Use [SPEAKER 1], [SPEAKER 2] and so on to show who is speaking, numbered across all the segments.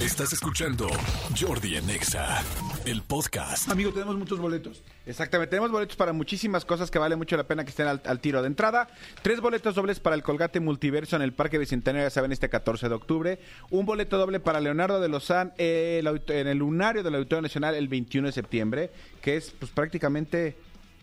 [SPEAKER 1] Estás escuchando Jordi en Exa, el podcast.
[SPEAKER 2] Amigo, tenemos muchos boletos.
[SPEAKER 3] Exactamente, tenemos boletos para muchísimas cosas que vale mucho la pena que estén al, al tiro de entrada. Tres boletos dobles para el Colgate Multiverso en el Parque Bicentenario, ya saben, este 14 de octubre. Un boleto doble para Leonardo de Lozán eh, el en el lunario del Auditorio Nacional el 21 de septiembre, que es pues prácticamente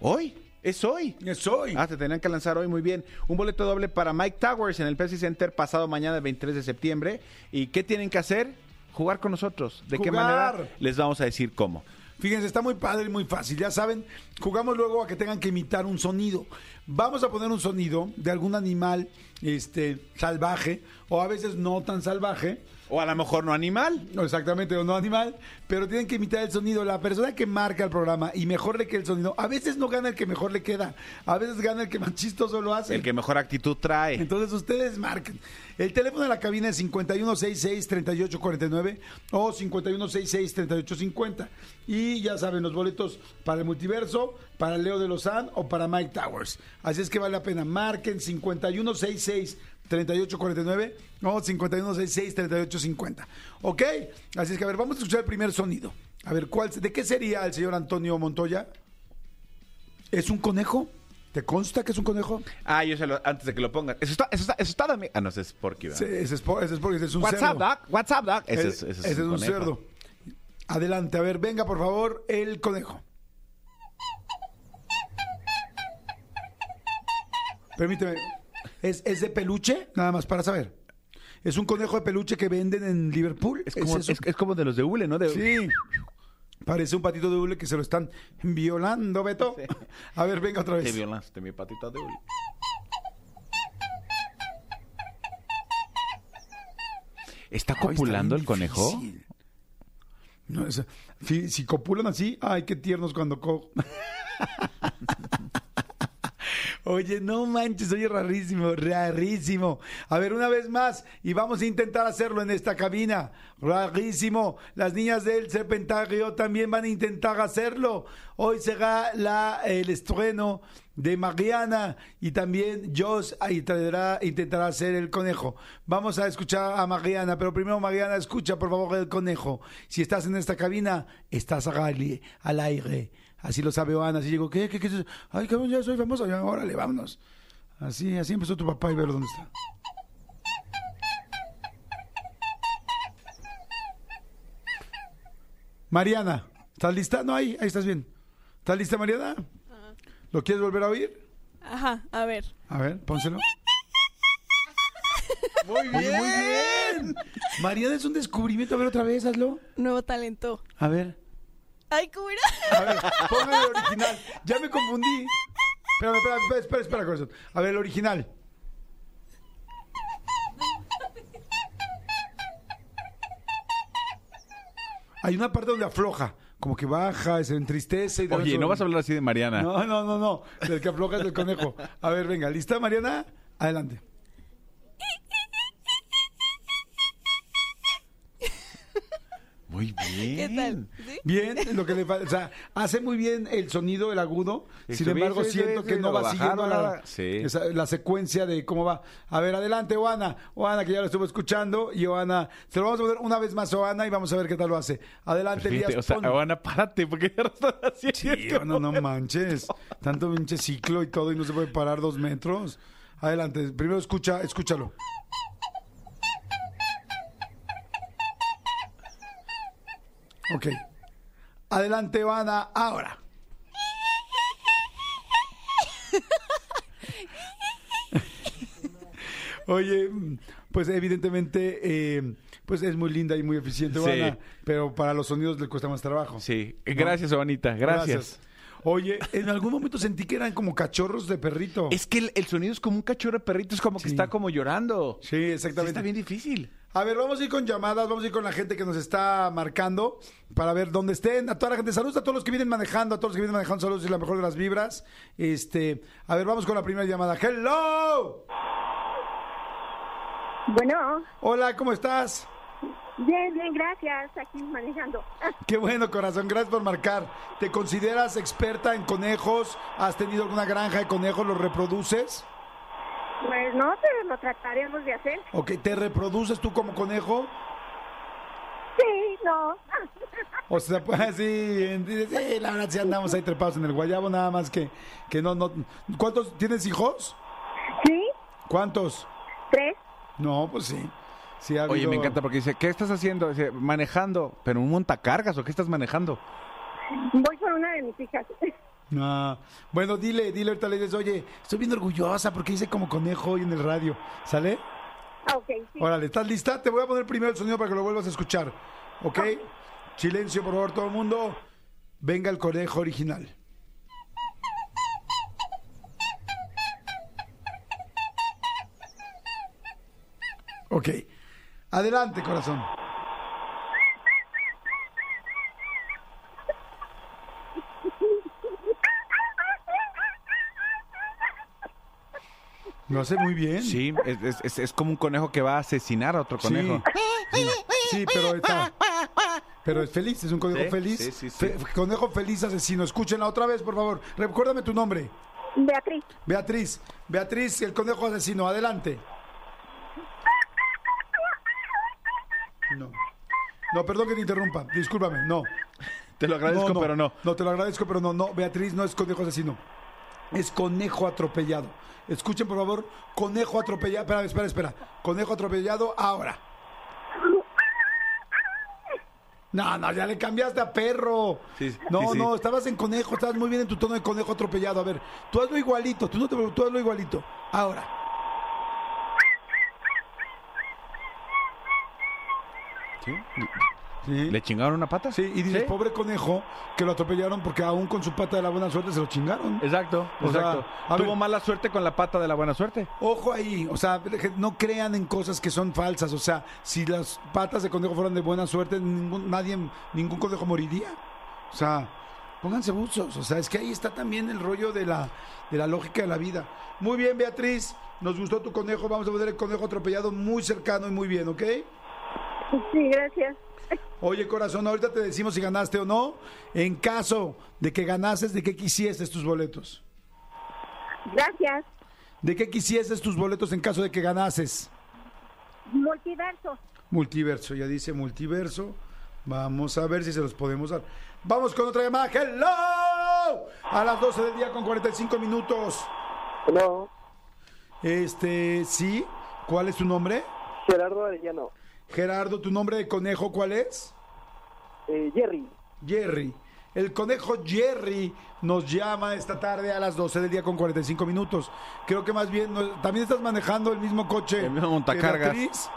[SPEAKER 3] hoy. Es hoy.
[SPEAKER 2] Es hoy.
[SPEAKER 3] Ah, te tenían que lanzar hoy, muy bien. Un boleto doble para Mike Towers en el Pepsi Center pasado mañana, el 23 de septiembre. ¿Y qué tienen que hacer? Jugar con nosotros. ¿De qué
[SPEAKER 2] Jugar.
[SPEAKER 3] manera? Les vamos a decir cómo.
[SPEAKER 2] Fíjense, está muy padre y muy fácil. Ya saben, jugamos luego a que tengan que imitar un sonido. Vamos a poner un sonido de algún animal este, salvaje o a veces no tan salvaje.
[SPEAKER 3] O a lo mejor no animal.
[SPEAKER 2] No exactamente, o no animal, pero tienen que imitar el sonido. La persona que marca el programa y mejor le queda el sonido, a veces no gana el que mejor le queda, a veces gana el que más chistoso lo hace.
[SPEAKER 3] El que mejor actitud trae.
[SPEAKER 2] Entonces ustedes marquen. El teléfono de la cabina es 5166-3849 o 5166-3850. Y ya saben, los boletos para el multiverso, para Leo de Lozán o para Mike Towers. Así es que vale la pena. Marquen 5166-3849 o 5166-3850. ¿Ok? Así es que a ver, vamos a escuchar el primer sonido. A ver, ¿cuál, ¿de qué sería el señor Antonio Montoya? ¿Es un conejo? ¿Te consta que es un conejo?
[SPEAKER 3] Ah, yo sé lo, antes de que lo pongan. Eso está, eso está, eso. Ah, no, ese es Porky, ¿verdad?
[SPEAKER 2] Sí, ese es, por- ese es porque ese es un
[SPEAKER 3] What's
[SPEAKER 2] cerdo.
[SPEAKER 3] up, Doc? What's up, Doc? Ese es, ese es
[SPEAKER 2] ese es un cerdo. Adelante, a ver, venga por favor el conejo. Permíteme. ¿Es, es de peluche? Nada más para saber. ¿Es un conejo de peluche que venden en Liverpool?
[SPEAKER 3] Es como, es, es como de los de Hule, ¿no? De,
[SPEAKER 2] Sí. Parece un patito de hule que se lo están violando, Beto. A ver, venga otra
[SPEAKER 3] Te
[SPEAKER 2] vez.
[SPEAKER 3] violaste mi patita de Hule. ¿Está copulando el conejo?
[SPEAKER 2] si copulan así, ay, qué tiernos cuando co... Oye, no manches, oye, rarísimo, rarísimo. A ver, una vez más, y vamos a intentar hacerlo en esta cabina. Rarísimo. Las niñas del Serpentario también van a intentar hacerlo. Hoy será la, el estreno de Mariana y también Joss traerá- intentará hacer el conejo. Vamos a escuchar a Mariana, pero primero Mariana, escucha por favor el conejo. Si estás en esta cabina, estás al. Al aire. Así lo sabe Ana. Así digo, ¿qué? ¿Qué? qué? Ay, cabrón, ya soy famoso. Ya, órale, vámonos. Así, así empezó tu papá y ver dónde está. Mariana, ¿estás lista? No, ahí, ahí estás bien. ¿Estás lista, Mariana? ¿Lo quieres volver a oír?
[SPEAKER 4] Ajá, a ver.
[SPEAKER 2] A ver, pónselo. Muy bien. muy bien. Mariana es un descubrimiento. A ver, otra vez, hazlo.
[SPEAKER 4] Nuevo talento.
[SPEAKER 2] A ver.
[SPEAKER 4] Ay, ¿cómo era?
[SPEAKER 2] A ver, póngale el original. Ya me confundí. Espérame, espera, espera, espera, espera, corazón. A ver, el original. Hay una parte donde afloja, como que baja, se entristece. Y de
[SPEAKER 3] Oye, no vas a hablar así de Mariana.
[SPEAKER 2] No, no, no, no. El que afloja es el conejo. A ver, venga, ¿lista, Mariana? Adelante.
[SPEAKER 3] Muy bien.
[SPEAKER 4] ¿Qué tal? ¿Sí?
[SPEAKER 2] Bien, lo que le falta, o sea, hace muy bien el sonido, el agudo. Sin embargo, siento que no va
[SPEAKER 3] bajaron,
[SPEAKER 2] siguiendo la,
[SPEAKER 3] la- sí.
[SPEAKER 2] esa- la secuencia de cómo va. A ver, adelante, Oana. Oana, que ya lo estuvo escuchando. Y Oana, se lo vamos a poner una vez más, Oana, y vamos a ver qué tal lo hace. Adelante, Elías.
[SPEAKER 3] o sea,
[SPEAKER 2] pon.
[SPEAKER 3] Ana, párate, porque ya lo haciendo.
[SPEAKER 2] Sí, Oana, no manches. Tanto pinche ciclo y todo, y no se puede parar dos metros. Adelante, primero escucha, escúchalo. Ok. Adelante, Oana, ahora. Oye, pues evidentemente, eh, pues es muy linda y muy eficiente,
[SPEAKER 3] Sí.
[SPEAKER 2] Pero para los sonidos le cuesta más trabajo.
[SPEAKER 3] Sí, gracias, Juanita, gracias.
[SPEAKER 2] Oye, en algún momento sentí que eran como cachorros de perrito.
[SPEAKER 3] Es que el, el sonido es como un cachorro de perrito, es como que está como llorando.
[SPEAKER 2] Sí,
[SPEAKER 3] Sí,
[SPEAKER 2] exactamente.
[SPEAKER 3] está bien difícil.
[SPEAKER 2] A ver, vamos a ir con llamadas, vamos a ir con la gente que nos está marcando para ver dónde estén. A toda la gente, saludos a todos los que vienen manejando, a todos los que vienen manejando, saludos y la mejor de las vibras. Este, a ver, vamos con la primera llamada. ¡Hello!
[SPEAKER 5] Bueno,
[SPEAKER 2] Hola, ¿cómo estás?
[SPEAKER 5] bien, bien, gracias. Aquí manejando.
[SPEAKER 2] Qué bueno, corazón, gracias por marcar. ¿Te consideras experta en conejos? ¿Has tenido alguna granja de conejos? ¿Los reproduces?
[SPEAKER 5] Pues no, pero lo trataremos de hacer.
[SPEAKER 2] ¿Ok? ¿Te reproduces tú como conejo?
[SPEAKER 5] No.
[SPEAKER 2] O sea, pues sí, sí, la verdad sí andamos ahí trepados en el guayabo, nada más que, que no, no. ¿Cuántos tienes hijos?
[SPEAKER 5] ¿Sí?
[SPEAKER 2] ¿Cuántos?
[SPEAKER 5] ¿Tres?
[SPEAKER 2] No, pues sí. Sí ha
[SPEAKER 3] Oye,
[SPEAKER 2] habido-
[SPEAKER 3] me encanta porque dice, ¿qué estás haciendo? Dice, manejando, pero un montacargas o qué estás manejando?
[SPEAKER 5] Voy por una de mis hijas.
[SPEAKER 2] Ah, bueno, dile, dile ahorita le dices, oye, estoy bien orgullosa porque hice como conejo hoy en el radio. ¿Sale?
[SPEAKER 5] Ah, ok, sí.
[SPEAKER 2] Órale, ¿estás lista? Te voy a poner primero el sonido para que lo vuelvas a escuchar. ¿Ok? Silencio, por favor, todo el mundo. Venga el conejo original. Ok. Adelante, corazón. Lo hace muy bien.
[SPEAKER 3] Sí, es, es- es- es como un conejo que va a asesinar a otro conejo.
[SPEAKER 2] Sí, pero está. Pero es feliz, es un conejo
[SPEAKER 3] Sí,
[SPEAKER 2] feliz.
[SPEAKER 3] sí, sí, sí.
[SPEAKER 2] Fe- conejo feliz asesino. Escúchenla otra vez, por favor. Recuérdame tu nombre.
[SPEAKER 5] Beatriz.
[SPEAKER 2] Beatriz. Beatriz, el conejo asesino. Adelante. No. No, perdón que te interrumpa. Discúlpame. No.
[SPEAKER 3] Te lo agradezco, pero no.
[SPEAKER 2] No, te lo agradezco, pero no. No, Beatriz no es conejo asesino. Es conejo atropellado. Escuchen, por favor. Conejo atropellado. Espera, espera, espera. Conejo atropellado ahora. No, no, ya le cambiaste a perro.
[SPEAKER 3] Sí, sí,
[SPEAKER 2] no,
[SPEAKER 3] sí.
[SPEAKER 2] no, estabas en conejo, estabas muy bien en tu tono de conejo atropellado. A ver, tú hazlo igualito, tú no te tú hazlo igualito. Ahora.
[SPEAKER 3] ¿Sí?
[SPEAKER 2] Sí.
[SPEAKER 3] ¿Le chingaron una pata?
[SPEAKER 2] Sí, y dices,
[SPEAKER 3] ¿Sí?
[SPEAKER 2] pobre conejo, que lo atropellaron porque aún con su pata de la buena suerte se lo chingaron.
[SPEAKER 3] Exacto,
[SPEAKER 2] O
[SPEAKER 3] exacto. Tuvo
[SPEAKER 2] ver.
[SPEAKER 3] mala suerte con la pata de la buena suerte.
[SPEAKER 2] Ojo ahí, o sea, no crean en cosas que son falsas. O sea, si las patas de conejo fueran de buena suerte, ningún, nadie, ningún conejo moriría. O sea, pónganse buzos. O sea, es que ahí está también el rollo de la, de la lógica de la vida. Muy bien, Beatriz, nos gustó tu conejo. Vamos a poner el conejo atropellado muy cercano y muy bien, ¿ok?
[SPEAKER 5] Sí, gracias.
[SPEAKER 2] Oye, corazón, ahorita te decimos si ganaste o no. En caso de que ganases, ¿de qué quisieses tus boletos?
[SPEAKER 5] Gracias.
[SPEAKER 2] ¿De qué quisieses tus boletos en caso de que ganases?
[SPEAKER 5] Multiverso.
[SPEAKER 2] Multiverso, ya dice multiverso. Vamos a ver si se los podemos dar. Vamos con otra llamada. ¡Hello! A las 12 del día con 45 minutos.
[SPEAKER 6] No,
[SPEAKER 2] Este, sí. ¿Cuál es tu nombre?
[SPEAKER 6] Gerardo Arellano.
[SPEAKER 2] Gerardo, ¿tu nombre de conejo cuál es?
[SPEAKER 6] Eh, Jerry.
[SPEAKER 2] Jerry. El conejo Jerry nos llama esta tarde a las 12 del día con 45 minutos. Creo que más bien, no- ¿también estás manejando el mismo coche?
[SPEAKER 3] El mismo
[SPEAKER 2] que
[SPEAKER 3] montacargas.
[SPEAKER 2] Beatriz?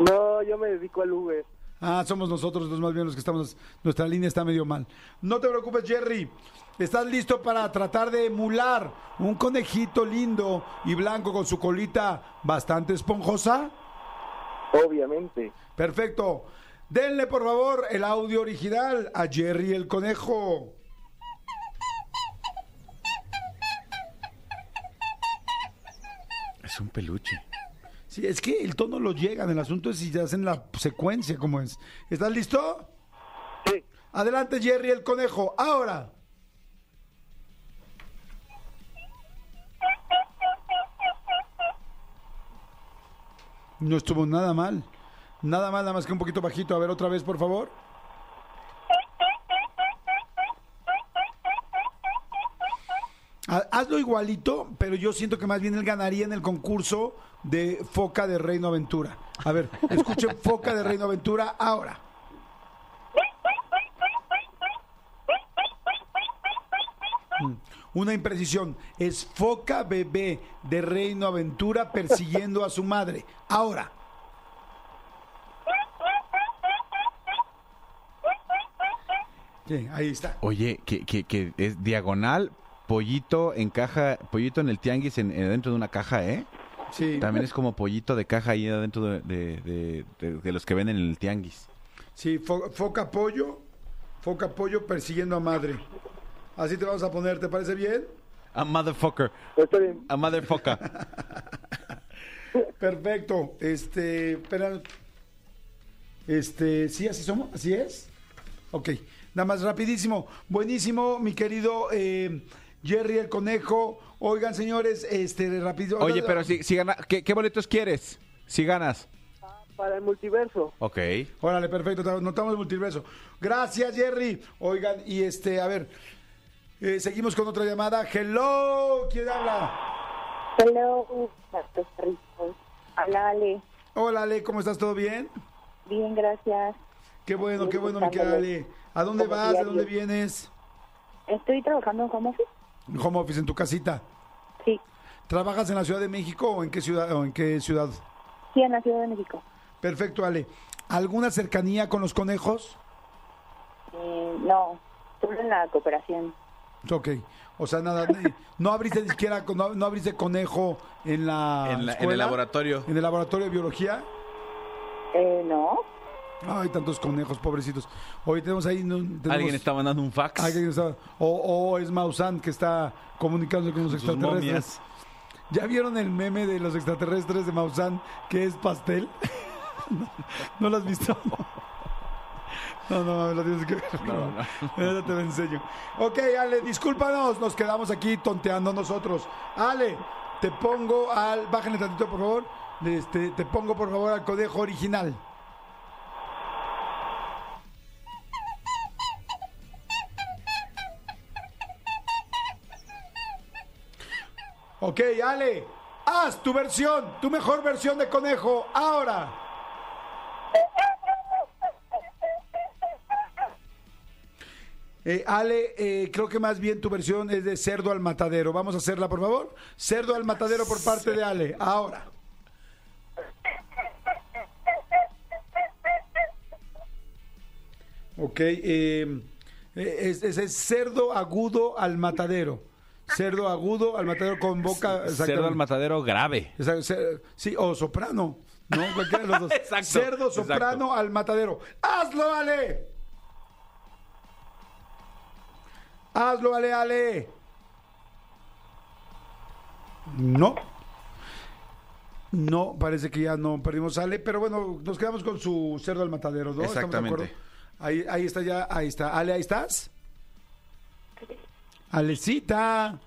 [SPEAKER 6] No, yo me dedico al Uber.
[SPEAKER 2] Ah, somos nosotros los más bien los que estamos. Nuestra línea está medio mal. No te preocupes, Jerry. ¿Estás listo para tratar de emular un conejito lindo y blanco con su colita bastante esponjosa?
[SPEAKER 6] Obviamente.
[SPEAKER 2] Perfecto. Denle, por favor, el audio original a Jerry el conejo.
[SPEAKER 3] Es un peluche.
[SPEAKER 2] Sí, es que el tono lo llegan. El asunto es si hacen la secuencia, como es. ¿Estás listo?
[SPEAKER 6] Sí.
[SPEAKER 2] Adelante, Jerry el conejo. Ahora. No estuvo nada mal. Nada mal, nada más que un poquito bajito. A ver, otra vez, por favor. Ha- Hazlo igualito, pero yo siento que más bien él ganaría en el concurso de Foca de Reino Aventura. A ver, escuchen Foca de Reino Aventura ahora. Una imprecisión. Es Foca Bebé de Reino Aventura persiguiendo a su madre. Ahora. Sí, ahí está.
[SPEAKER 3] Oye, que, que, que es diagonal, pollito en caja, pollito en el tianguis en, en- dentro de una caja, ¿eh?
[SPEAKER 2] Sí.
[SPEAKER 3] También es como pollito de caja ahí adentro de, de- de- de- de los que venden en el tianguis.
[SPEAKER 2] Sí, fo- foca pollo, foca pollo persiguiendo a madre. Así te vamos a poner, ¿te parece bien?
[SPEAKER 3] A motherfucker.
[SPEAKER 6] Está bien.
[SPEAKER 3] A motherfucker.
[SPEAKER 2] Perfecto. Este, espera. Este, sí, así somos, así es. Ok, nada más rapidísimo. Buenísimo, mi querido eh, Jerry el conejo. Oigan, señores, este, rápido.
[SPEAKER 3] Oye, pero si, si gana, ¿qué, qué boletos quieres? Si ganas.
[SPEAKER 6] para el multiverso.
[SPEAKER 3] Ok.
[SPEAKER 2] Órale, perfecto, notamos el multiverso. Gracias, Jerry. Oigan, y este, a ver, eh, seguimos con otra llamada. Hello, ¿quién habla?
[SPEAKER 5] Hello. Habla Ale.
[SPEAKER 2] Hola, Ale, ¿cómo estás? ¿Todo bien?
[SPEAKER 5] Bien, gracias.
[SPEAKER 2] Qué bueno, qué bueno, mi querida Ale. ¿A dónde vas? ¿De dónde vienes?
[SPEAKER 5] Estoy trabajando en home office.
[SPEAKER 2] Home office, en tu casita.
[SPEAKER 5] Sí,
[SPEAKER 2] ¿Trabajas en la Ciudad de México o en qué ciudad? O en qué ciudad?
[SPEAKER 5] sí, en la Ciudad de México.
[SPEAKER 2] Perfecto, Ale. ¿Alguna cercanía con los conejos?
[SPEAKER 5] Eh, no, solo en la cooperación.
[SPEAKER 2] Ok. O sea, nada, no abriste ni siquiera, no, no abriste conejo en la,
[SPEAKER 3] En, la- en
[SPEAKER 2] escuela?
[SPEAKER 3] el laboratorio.
[SPEAKER 2] ¿En el laboratorio de biología?
[SPEAKER 5] Eh, no.
[SPEAKER 2] Ay, tantos conejos, pobrecitos. Hoy tenemos ahí... no, tenemos-
[SPEAKER 3] Alguien está mandando un fax.
[SPEAKER 2] Alguien está- o, o es Maussan que está comunicándose con los
[SPEAKER 3] Sus
[SPEAKER 2] extraterrestres.
[SPEAKER 3] momias.
[SPEAKER 2] ¿Ya vieron el meme de los extraterrestres de Maussan que es pastel? ¿No, ¿no lo has visto? No, no, lo tienes que ver.
[SPEAKER 3] No, no.
[SPEAKER 2] Ahora te lo enseño. Ok, Ale, discúlpanos, nos quedamos aquí tonteando nosotros. Ale, te pongo al... Bájale tantito, por favor. Este, te pongo, por favor, al conejo original. Ok, Ale, haz tu versión, tu mejor versión de conejo, ahora. Eh, Ale, eh, creo que más bien tu versión es de cerdo al matadero. Vamos a hacerla, por favor. Cerdo al matadero por parte de Ale, ahora. Ok, eh, es, es- es cerdo agudo al matadero. Cerdo agudo al matadero con boca.
[SPEAKER 3] Cerdo al matadero grave.
[SPEAKER 2] Exacto, Sí, o soprano. ¿No? Cualquiera de los dos.
[SPEAKER 3] Exacto,
[SPEAKER 2] Cerdo soprano
[SPEAKER 3] exacto.
[SPEAKER 2] al matadero. ¡Hazlo, Ale! ¡Hazlo, Ale, Ale! No. No, parece que ya no perdimos Ale, pero bueno, nos quedamos con su cerdo al matadero, ¿no? ¿Estamos de
[SPEAKER 3] Exactamente.
[SPEAKER 2] Ahí, ahí está ya, ahí está. Ale, ¿ahí estás? Alecita.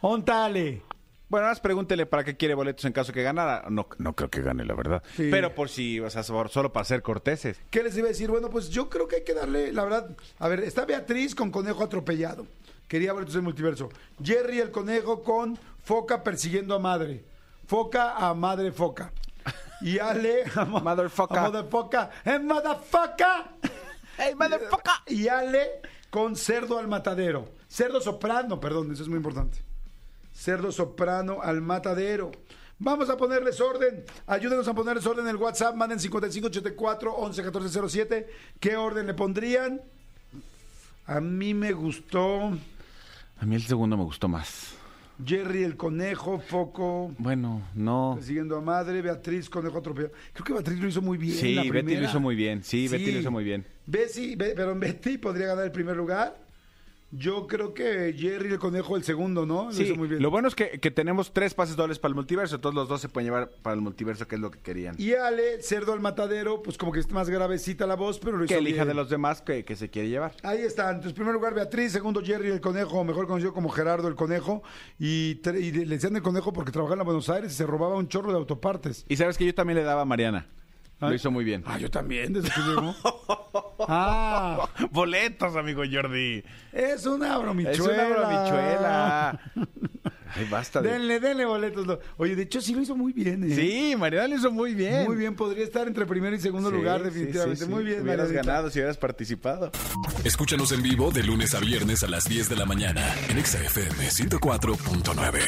[SPEAKER 2] ¿Onta, Ale?
[SPEAKER 3] Bueno, más pregúntele para qué quiere boletos en caso que ganara. No, no creo que gane, la verdad.
[SPEAKER 2] Sí.
[SPEAKER 3] Pero por si, o sea, solo para ser corteses.
[SPEAKER 2] ¿Qué les iba a decir? Bueno, pues yo creo que hay que darle, la verdad. A ver, está Beatriz con conejo atropellado. Quería boletos en multiverso. Jerry el conejo con foca persiguiendo a madre. Foca a madre foca. Y Ale a mo-
[SPEAKER 3] Motherfucker.
[SPEAKER 2] a motherfucker. ¡Eh, motherfucker!
[SPEAKER 3] ¡Hey, motherfucker!
[SPEAKER 2] Y Ale con cerdo al matadero. Cerdo soprano, perdón, eso es muy importante. Cerdo soprano al matadero. Vamos a ponerles orden. Ayúdenos a ponerles orden en el WhatsApp. Manden 5584 111407. ¿Qué orden le pondrían? A mí me gustó
[SPEAKER 3] A mí el segundo me gustó más.
[SPEAKER 2] Jerry el conejo, Foco,
[SPEAKER 3] Bueno, no.
[SPEAKER 2] siguiendo a madre, Beatriz, conejo atropellado. Creo que Beatriz lo hizo muy bien.
[SPEAKER 3] Sí, Betty lo
[SPEAKER 2] primera.
[SPEAKER 3] hizo muy bien. Sí, Betty lo hizo muy bien.
[SPEAKER 2] Bessie, Be- pero Betty podría ganar el primer lugar. Yo creo que Jerry el conejo el segundo, ¿no? Lo
[SPEAKER 3] Sí,
[SPEAKER 2] hizo muy bien.
[SPEAKER 3] lo bueno es que, que tenemos tres pases dobles para el multiverso. Todos los dos se pueden llevar para el multiverso, que es lo que querían.
[SPEAKER 2] Y Ale, cerdo al matadero, pues como que es más gravecita la voz, pero lo hizo
[SPEAKER 3] que elija
[SPEAKER 2] bien.
[SPEAKER 3] de los demás que, que se quiere llevar.
[SPEAKER 2] Ahí está. Entonces, primer lugar Beatriz, segundo Jerry el conejo, mejor conocido como Gerardo el conejo. Y, le decían el conejo porque trabajaba en Buenos Aires y se robaba un chorro de autopartes.
[SPEAKER 3] Y sabes que yo también le daba a Mariana. Lo hizo muy bien.
[SPEAKER 2] Ah, yo también, desde que llegó. ah,
[SPEAKER 3] Boletos, amigo Jordi.
[SPEAKER 2] es una bromichuela.
[SPEAKER 3] Es una bromichuela. Ay, basta de...
[SPEAKER 2] Denle, denle boletos. no. Oye, de hecho sí lo hizo muy bien, ¿eh?
[SPEAKER 3] Sí, Mariana lo hizo muy bien.
[SPEAKER 2] Muy bien, podría estar entre primero y segundo
[SPEAKER 3] Sí,
[SPEAKER 2] lugar,
[SPEAKER 3] sí,
[SPEAKER 2] definitivamente.
[SPEAKER 3] sí, sí.
[SPEAKER 2] Muy bien,
[SPEAKER 3] Hubieras
[SPEAKER 2] Marianita.
[SPEAKER 3] ganado si hubieras participado.
[SPEAKER 1] Escúchanos en vivo de lunes a viernes a las 10 de la mañana en Exa FM 104.9.